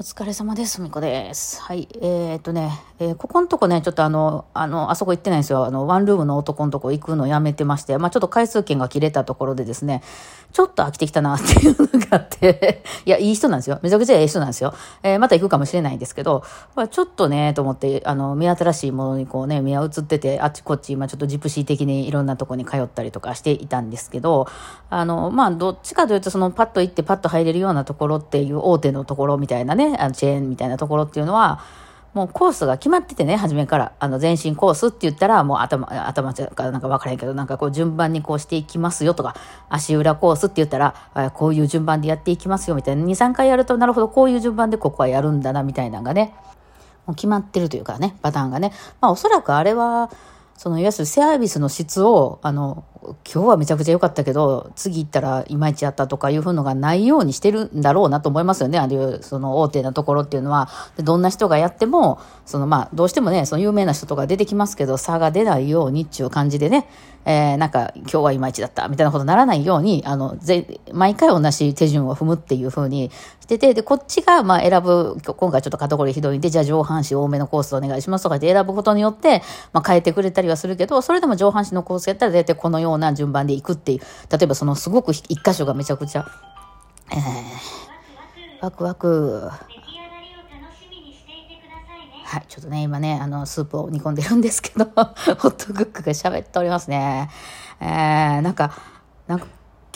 お疲れ様です。みこです。はい。えー、っとね、えーここのとこね、ちょっとあの、あの、あそこ行ってないんですよ。あの、ワンルームの男のとこ行くのやめてまして、まあちょっと回数券が切れたところでですね、ちょっと飽きてきたなっていうのがあって、いや、いい人なんですよ。めちゃくちゃいい人なんですよ。えーまた行くかもしれないんですけど、まあちょっとね、と思って、あの、目新しいものにこうね、目が移ってて、あっちこっち、今ちょっとジプシー的にいろんなとこに通ったりとかしていたんですけど、あの、まあどっちかというと、そのパッと行ってパッと入れるようなところっていう大手のところみたいなね、あのチェーンみたいなところっていうのは、もうコースが決まっててね、初めから。あの、全身コースって言ったら、もう頭、頭かなんか分からへんけど、なんかこう順番にこうしていきますよとか、足裏コースって言ったら、こういう順番でやっていきますよみたいな、2、3回やると、なるほど、こういう順番でここはやるんだな、みたいなのがね、もう決まってるというかね、パターンがね。まあおそらくあれは、そのいわゆるサービスの質を、あの、今日はめちゃくちゃ良かったけど、次行ったらいまいちやったとかいうふうのがないようにしてるんだろうなと思いますよね。ああいう、その大手なところっていうのは。どんな人がやっても、そのまあ、どうしてもね、その有名な人とか出てきますけど、差が出ないようにっていう感じでね、えーなんか今日はいまいちだったみたいなことにならないように、あの、ぜ毎回同じ手順を踏むっていうふうにしてて、で、こっちがまあ選ぶ、今回ちょっとカテゴリーひどいんで、じゃあ上半身多めのコースお願いしますとかって選ぶことによって、まあ変えてくれたりはするけど、それでも上半身のコースやったら大体このような順番でいくっていう、例えばそのすごく一箇所がめちゃくちゃ、えー、ワクワク。はい、ちょっとね、今ね、あの、スープを煮込んでるんですけど、ホットクックが喋っておりますね。えー、なんか、なんか、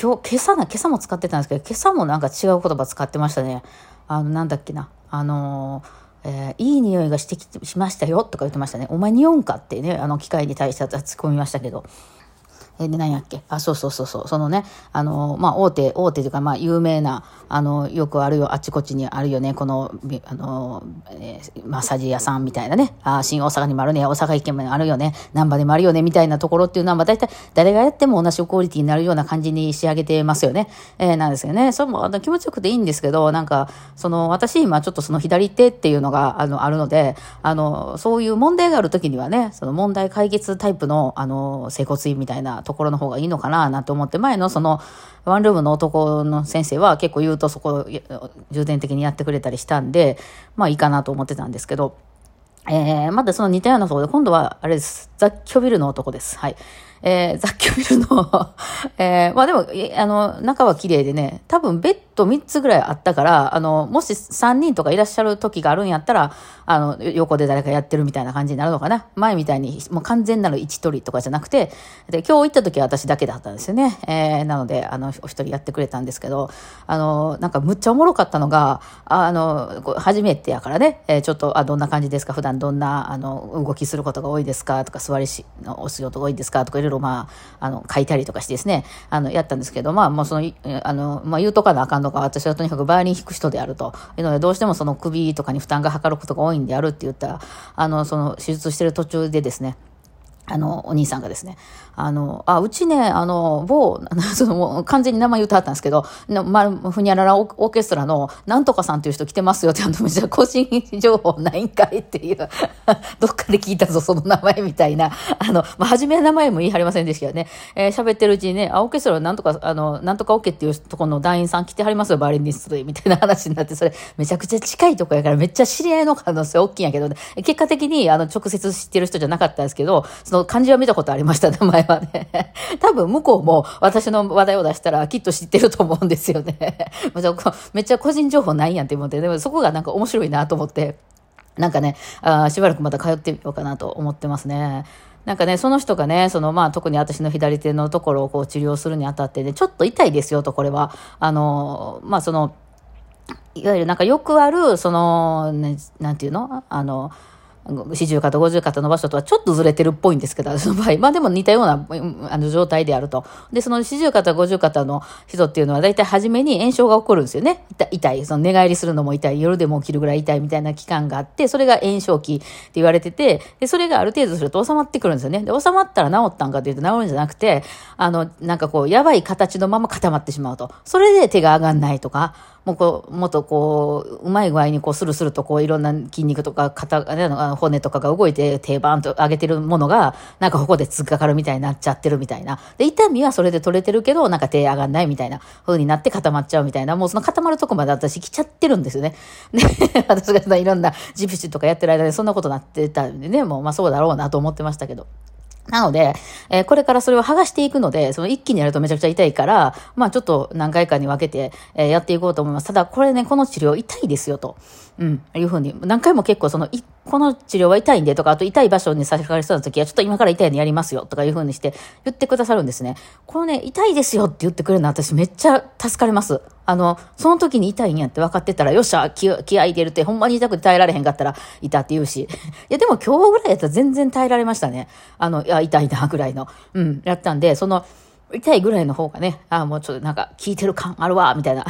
今日、今朝な、今朝も使ってたんですけど、今朝もなんか違う言葉使ってましたね。あの、なんだっけな。あの、えーいい匂いがしてきしましたよとか言ってましたね。お前匂うんかってね、あの機械に対して突っ込みましたけど。えーで、何やっけ？あ、そうそうそうそう。そのね、あの、まあ、大手、大手というか、まあ、有名な、あの、よくあるよ、あっちこっちにあるよね、この、あの、えーマッサージ屋さんみたいなね、あ、新大阪にもあるね、大阪駅もあるよね、難波でもあるよね、みたいなところっていうのは、まあ、大体、誰がやっても同じクオリティになるような感じに仕上げてますよね。えーなんですよね。それも、あの気持ちよくていいんですけど、なんか、その、私今ちょっとその左手っていうのが、あの、あるので、あの、そういう問題があるときにはね、その問題解決タイプの、あの、整骨院みたいなところの方がいいのかな、なんて思って、前のその、ワンルームの男の先生は結構言うとそこ、を重点的にやってくれたりしたんで、まあいいかなと思ってたんですけど、えー、またその似たようなところで、今度は、あれです。雑居ビルの男です。はい。えー、雑居ビルの、えー、まあでも、あの、中は綺麗でね、多分ベッド3つぐらいあったから、あの、もし3人とかいらっしゃる時があるんやったら、あの、横で誰かやってるみたいな感じになるのかな。前みたいに、もう完全なる位置取りとかじゃなくて、で、今日行った時は私だけだったんですよね。えー、なので、あの、お一人やってくれたんですけど、あの、なんかむっちゃおもろかったのが、あの、初めてやからね、えーちょっと、あ、どんな感じですか？普段どんな、あの、動きすることが多いですか？とか、座りし、のお仕事が多いですか？とか、いろいろ、まあ、あの、書いたりとかしてですね、あの、やったんですけど、まあ、もうその、あの、まあ、言うとかなあかんとか、私はとにかくバイオリン弾く人であると。いうので、どうしてもその首とかに負担がかかることが多いんであるって言ったら、あの、その、手術してる途中でですね、あの、お兄さんがですね、あの、あ、うちね、あの、某、その、もう完全に名前言ってはったんですけど、まあ、ふにゃららオーケストラの、なんとかさんという人来てますよって、あの、じゃ個人情報ないんかいっていう、どっかで聞いたぞ、その名前みたいな。あの、まあ、初めは名前も言い張りませんでしたけどね、えー喋ってるうちにね、あ、オーケストラなんとか、あの、なんとかオーケっていうところの団員さん来てはりますよ、バイオリニストで、みたいな話になって、それ、めちゃくちゃ近いとこやから、めっちゃ知り合いの可能性大きいんやけどね、結果的に、あの、直接知ってる人じゃなかったんですけど、その漢字は見たことありました、名前はね。多分、向こうも私の話題を出したら、きっと知ってると思うんですよね。めっちゃ個人情報ないやんって思って、でもそこがなんか面白いなと思って、なんかね、あしばらくまた通ってみようかなと思ってますね。なんかね、その人がね、そのまあ特に私の左手のところをこう治療するにあたってね、ちょっと痛いですよと、これは。あの、まあその、いわゆるなんかよくある、その、ね、なんていうの？あの、四十肩、五十肩の場所とはちょっとずれてるっぽいんですけど、その場合。まあでも似たようなあの状態であると。で、その四十肩、五十肩の人っていうのは大体初めに炎症が起こるんですよね。痛い。その寝返りするのも痛い。夜でも起きるぐらい痛いみたいな期間があって、それが炎症期って言われてて、で、それがある程度すると収まってくるんですよね。で、収まったら治ったんかというと治るんじゃなくて、あの、なんかこう、やばい形のまま固まってしまうと。それで手が上がんないとか、もうこう、もっとこう、うまい具合にこう、スルスルとこう、いろんな筋肉とか、肩、骨とかが動いて、手バーンと上げてるものが、なんかここで突っかかるみたいになっちゃってるみたいな。で、痛みはそれで取れてるけど、なんか手上がんないみたいな風になって固まっちゃうみたいな、もうその固まるとこまで私来ちゃってるんですよね。で、私がいろんなジプシとかやってる間にそんなことなってたんでね、もうまあそうだろうなと思ってましたけど。なので、えー、これからそれを剥がしていくので、その一気にやるとめちゃくちゃ痛いから、まあちょっと何回かに分けて、えー、やっていこうと思います。ただこれね、この治療痛いですよと。うん、いうふうに、何回も結構その、この治療は痛いんでとか、あと痛い場所に差し掛かりそうな時は、ちょっと今から痛いのやりますよとかいうふうにして言ってくださるんですね。このね、痛いですよって言ってくれるの私めっちゃ助かります。あの、その時に痛いんやって分かってたら、よっしゃ、気合い入れるって、ほんまに痛くて耐えられへんかったら、痛って言うし。いや、でも今日ぐらいやったら全然耐えられましたね。あの、いや、痛いな、ぐらいの。うん、やったんで、その、痛いぐらいの方がね、ああもうちょっとなんか、効いてる感あるわ、みたいな。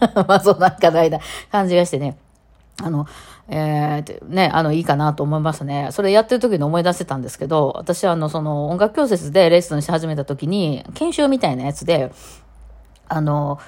まあ、そんかないな感じがしてね。あの、えー、ね、あの、いいかなと思いますね。それやってる時に思い出せたんですけど、私はあの、その音楽教室でレッスンし始めた時に、研修みたいなやつで、あの、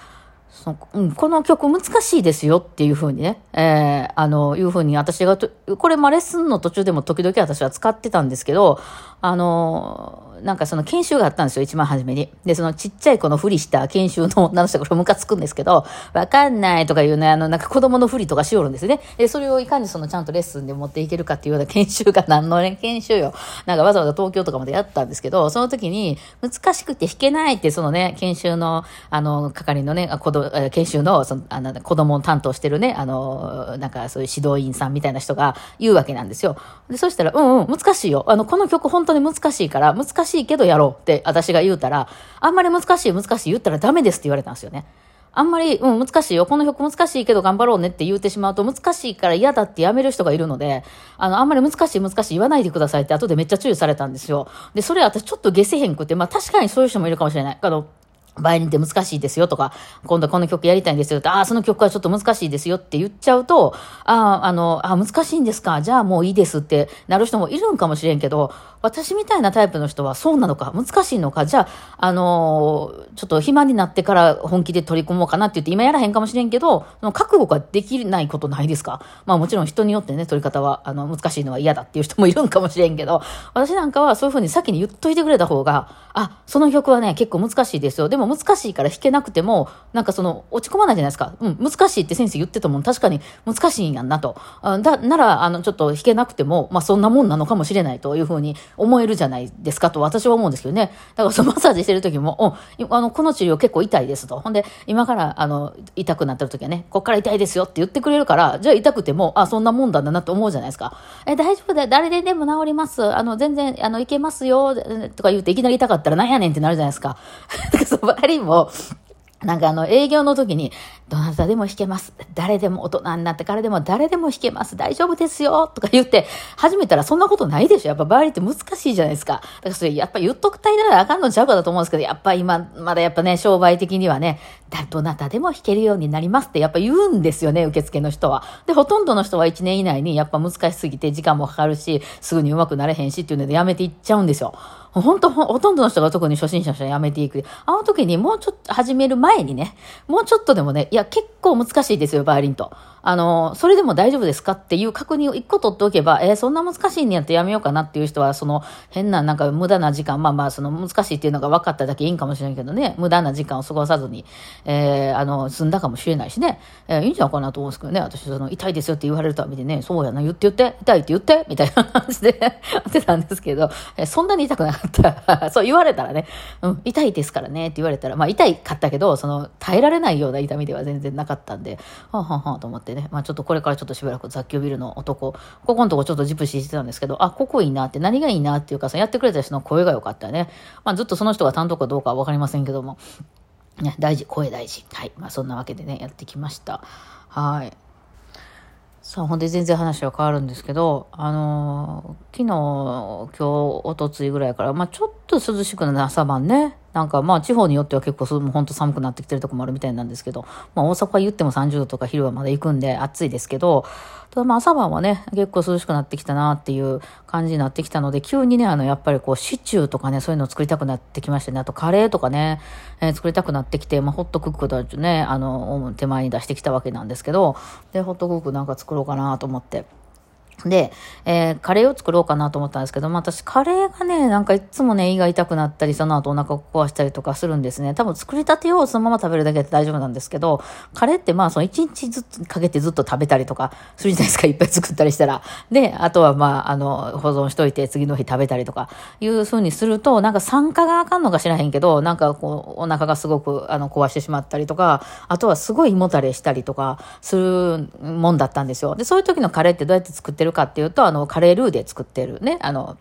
そのうん、この曲難しいですよっていうふうにね、えー、あの、いうふうに私がこれ、ま、レッスンの途中でも時々私は使ってたんですけど、あの、なんかその研修があったんですよ、一番初めに。で、そのちっちゃい子のふりした研修の女の人がこれムカつくんですけど、わかんないとかいうね、あの、なんか子供のふりとかしよるんですね。で、それをいかにそのちゃんとレッスンで持っていけるかっていうような研修が何のね、研修よ。なんかわざわざ東京とかまでやったんですけど、その時に難しくて弾けないってそのね、研修の、あの、係のね、子供、研修の、その、あの、子供を担当してるね、あの、なんかそういう指導員さんみたいな人が言うわけなんですよ。で、そしたら、うんうん、難しいよ。あの、この曲本当に難しいから、難しいけどやろうって私が言うたら、あんまり難しい難しい言ったらダメですって言われたんですよね。あんまり、うん、難しいよ。この曲難しいけど頑張ろうねって言うてしまうと、難しいから嫌だってやめる人がいるので、あの、あんまり難しい難しい言わないでくださいって後でめっちゃ注意されたんですよ。で、それ私ちょっと下せへんくて、まあ確かにそういう人もいるかもしれない。あの、バイオリンって難しいですよとか、今度はこの曲やりたいんですよって、ああ、その曲はちょっと難しいですよって言っちゃうと、ああ、あの、あ難しいんですか？じゃあもういいですってなる人もいるんかもしれんけど、私みたいなタイプの人はそうなのか、難しいのか、じゃあ、あのー、ちょっと暇になってから本気で取り組もうかなって言って今やらへんかもしれんけど、その覚悟ができないことないですか？まあもちろん人によってね、取り方は、あの、難しいのは嫌だっていう人もいるんかもしれんけど、私なんかはそういうふうに先に言っといてくれた方が、あ、その曲はね、結構難しいですよ。でも難しいから弾けなくても、なんかその、落ち込まないじゃないですか。うん、難しいって先生言ってたもん、確かに難しいんやんなと。だ、なら、あの、ちょっと弾けなくても、まあそんなもんなのかもしれないというふうに思えるじゃないですかと私は思うんですけどね。だからそのマッサージしてる時も、うん、あの、この治療結構痛いですと。ほんで、今からあの、痛くなってる時はね、こっから痛いですよって言ってくれるから、じゃあ痛くても、あ、そんなもんだなと思うじゃないですか。え、大丈夫だよ。誰ででも治ります。あの、全然、あの、いけますよ。とか言っていきなり痛かったらなんやねんってなるじゃないですか。周りも、なんかあの営業の時に、どなたでも弾けます。誰でも大人になってからでも誰でも弾けます。大丈夫ですよ。とか言って始めたらそんなことないでしょ。やっぱバイオリンって難しいじゃないですか。だからそれやっぱ言っとくたいならあかんのちゃうかだと思うんですけど、やっぱ今、まだやっぱね、商売的にはね、どなたでも弾けるようになりますってやっぱ言うんですよね、受付の人は。で、ほとんどの人は1年以内にやっぱ難しすぎて時間もかかるし、すぐに上手くなれへんしっていうのでやめていっちゃうんですよ。本当ほとんどの人が特に初心者の人はやめていく。あの時にもうちょっと始める前にね、もうちょっとでもね、いや結構難しいですよ、バイオリンと。あの、それでも大丈夫ですかっていう確認を一個取っておけば、えー、そんな難しいんやってやめようかなっていう人は、その変ななんか無駄な時間、まあまあその難しいっていうのが分かっただけいいんかもしれんけどね、無駄な時間を過ごさずに、えー、あの、済んだかもしれないしね、えー、いいんじゃないかなと思うんですけどね、私その痛いですよって言われるたびにね、そうやな、言って言って、痛いって言って、みたいな感じで やってたんですけど、えー、そんなに痛くなかった。そう言われたらね、うん、痛いですからねって言われたら、まあ痛いかったけど、その耐えられないような痛みでは全然なかったんで、はあ、ははあと思って。ね、まあちょっとこれからちょっとしばらく雑居ビルの男、ここのとこちょっとジプシーしてたんですけど、あ、ここいいなって、何がいいなっていうかさ、やってくれた人の声が良かったね。まあずっとその人が担当かどうかはわかりませんけども、ね、大事、声大事。はい。まあそんなわけでね、やってきました。はい。さあ、ほんで全然話は変わるんですけど、あのー、昨日、今日、おとついぐらいから、まあちょっとと涼しくなる朝晩ね。なんかまあ地方によっては結構そうもう本当寒くなってきてるとこもあるみたいなんですけど、まあ大阪は言っても30度とか昼はまだ行くんで暑いですけど、ただまあ朝晩はね、結構涼しくなってきたなっていう感じになってきたので、急にね、あのやっぱりこうシチューとかね、そういうのを作りたくなってきましたね。あとカレーとかね、えー作りたくなってきて、まあホットクックとね、あの、手前に出してきたわけなんですけど、で、ホットクックなんか作ろうかなと思って。で、えーカレーを作ろうかなと思ったんですけど、まあ、私、カレーがね、なんかいつもね、胃が痛くなったり、その後お腹を壊したりとかするんですね。多分作りたてをそのまま食べるだけで大丈夫なんですけど、カレーってまあ、その1日ずつかけてずっと食べたりとかするじゃないですか、いっぱい作ったりしたら。で、あとはまあ、あの、保存しといて次の日食べたりとか、いう風にすると、なんか酸化があかんのか知らへんけど、なんかこう、お腹がすごく、あの、壊してしまったりとか、あとはすごい胃もたれしたりとか、するもんだったんですよ。で、そういう時のカレーってどうやって作ってるかっていうと、あの、カレールーで作ってるね、あの、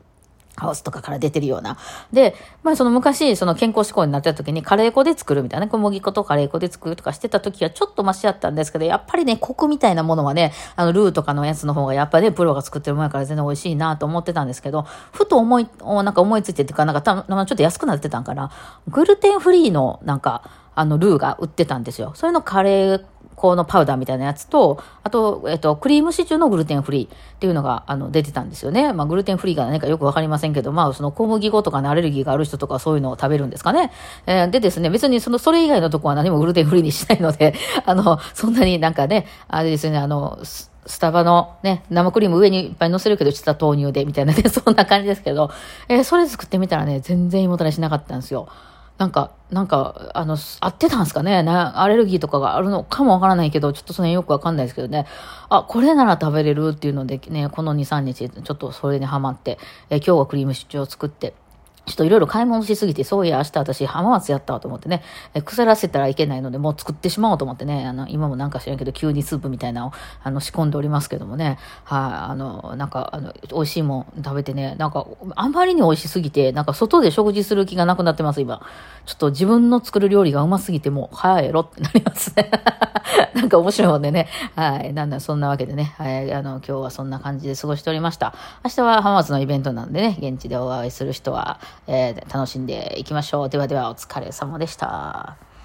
ハウスとかから出てるような。で、まあその昔、その健康志向になってた時にカレー粉で作るみたいなね、小麦粉とカレー粉で作るとかしてた時はちょっとマシだったんですけど、やっぱりね、コクみたいなものはね、あの、ルーとかのやつの方がやっぱりね、プロが作ってるものやから全然美味しいなと思ってたんですけど、ふと思い、なんか思いついてっていうか、なんかたちょっと安くなってたんかな。グルテンフリーのなんか、あの、ルーが売ってたんですよ。それのカレー粉のパウダーみたいなやつと、あと、えっと、クリームシチューのグルテンフリーっていうのが、あの、出てたんですよね。まあ、グルテンフリーが何かよくわかりませんけど、まあ、その小麦粉とかのアレルギーがある人とかそういうのを食べるんですかね。えーでですね、別にその、それ以外のとこは何もグルテンフリーにしないので、あの、そんなになんかね、あれですね、あの、スタバのね、生クリーム上にいっぱい乗せるけど、実は豆乳で、みたいなね、そんな感じですけど、えーそれ作ってみたらね、全然胃もたれしなかったんですよ。なんか、なんか、あの、合ってたんですかね？アレルギーとかがあるのかもわからないけど、ちょっとそのよくわかんないですけどね。あ、これなら食べれるっていうのでね、この2、3日、ちょっとそれにハマって、え今日はクリームシチューを作って、ちょっといろいろ買い物しすぎて、そういや、明日私浜松やったわと思ってね、え腐らせたらいけないので、もう作ってしまおうと思ってね、あの、今もなんか知らんけど、急にスープみたいなのを、あの、仕込んでおりますけどもね、はい、あの、なんか、あの、美味しいもん食べてね、なんか、あんまりに美味しすぎて、なんか外で食事する気がなくなってます、今。ちょっと自分の作る料理がうますぎて、もう、早いろってなりますね。なんか面白いもんでね。はい。なんだ、そんなわけでね。はい。あの、今日はそんな感じで過ごしておりました。明日は浜松のイベントなんでね、現地でお会いする人は、えー楽しんでいきましょう。ではでは、お疲れ様でした。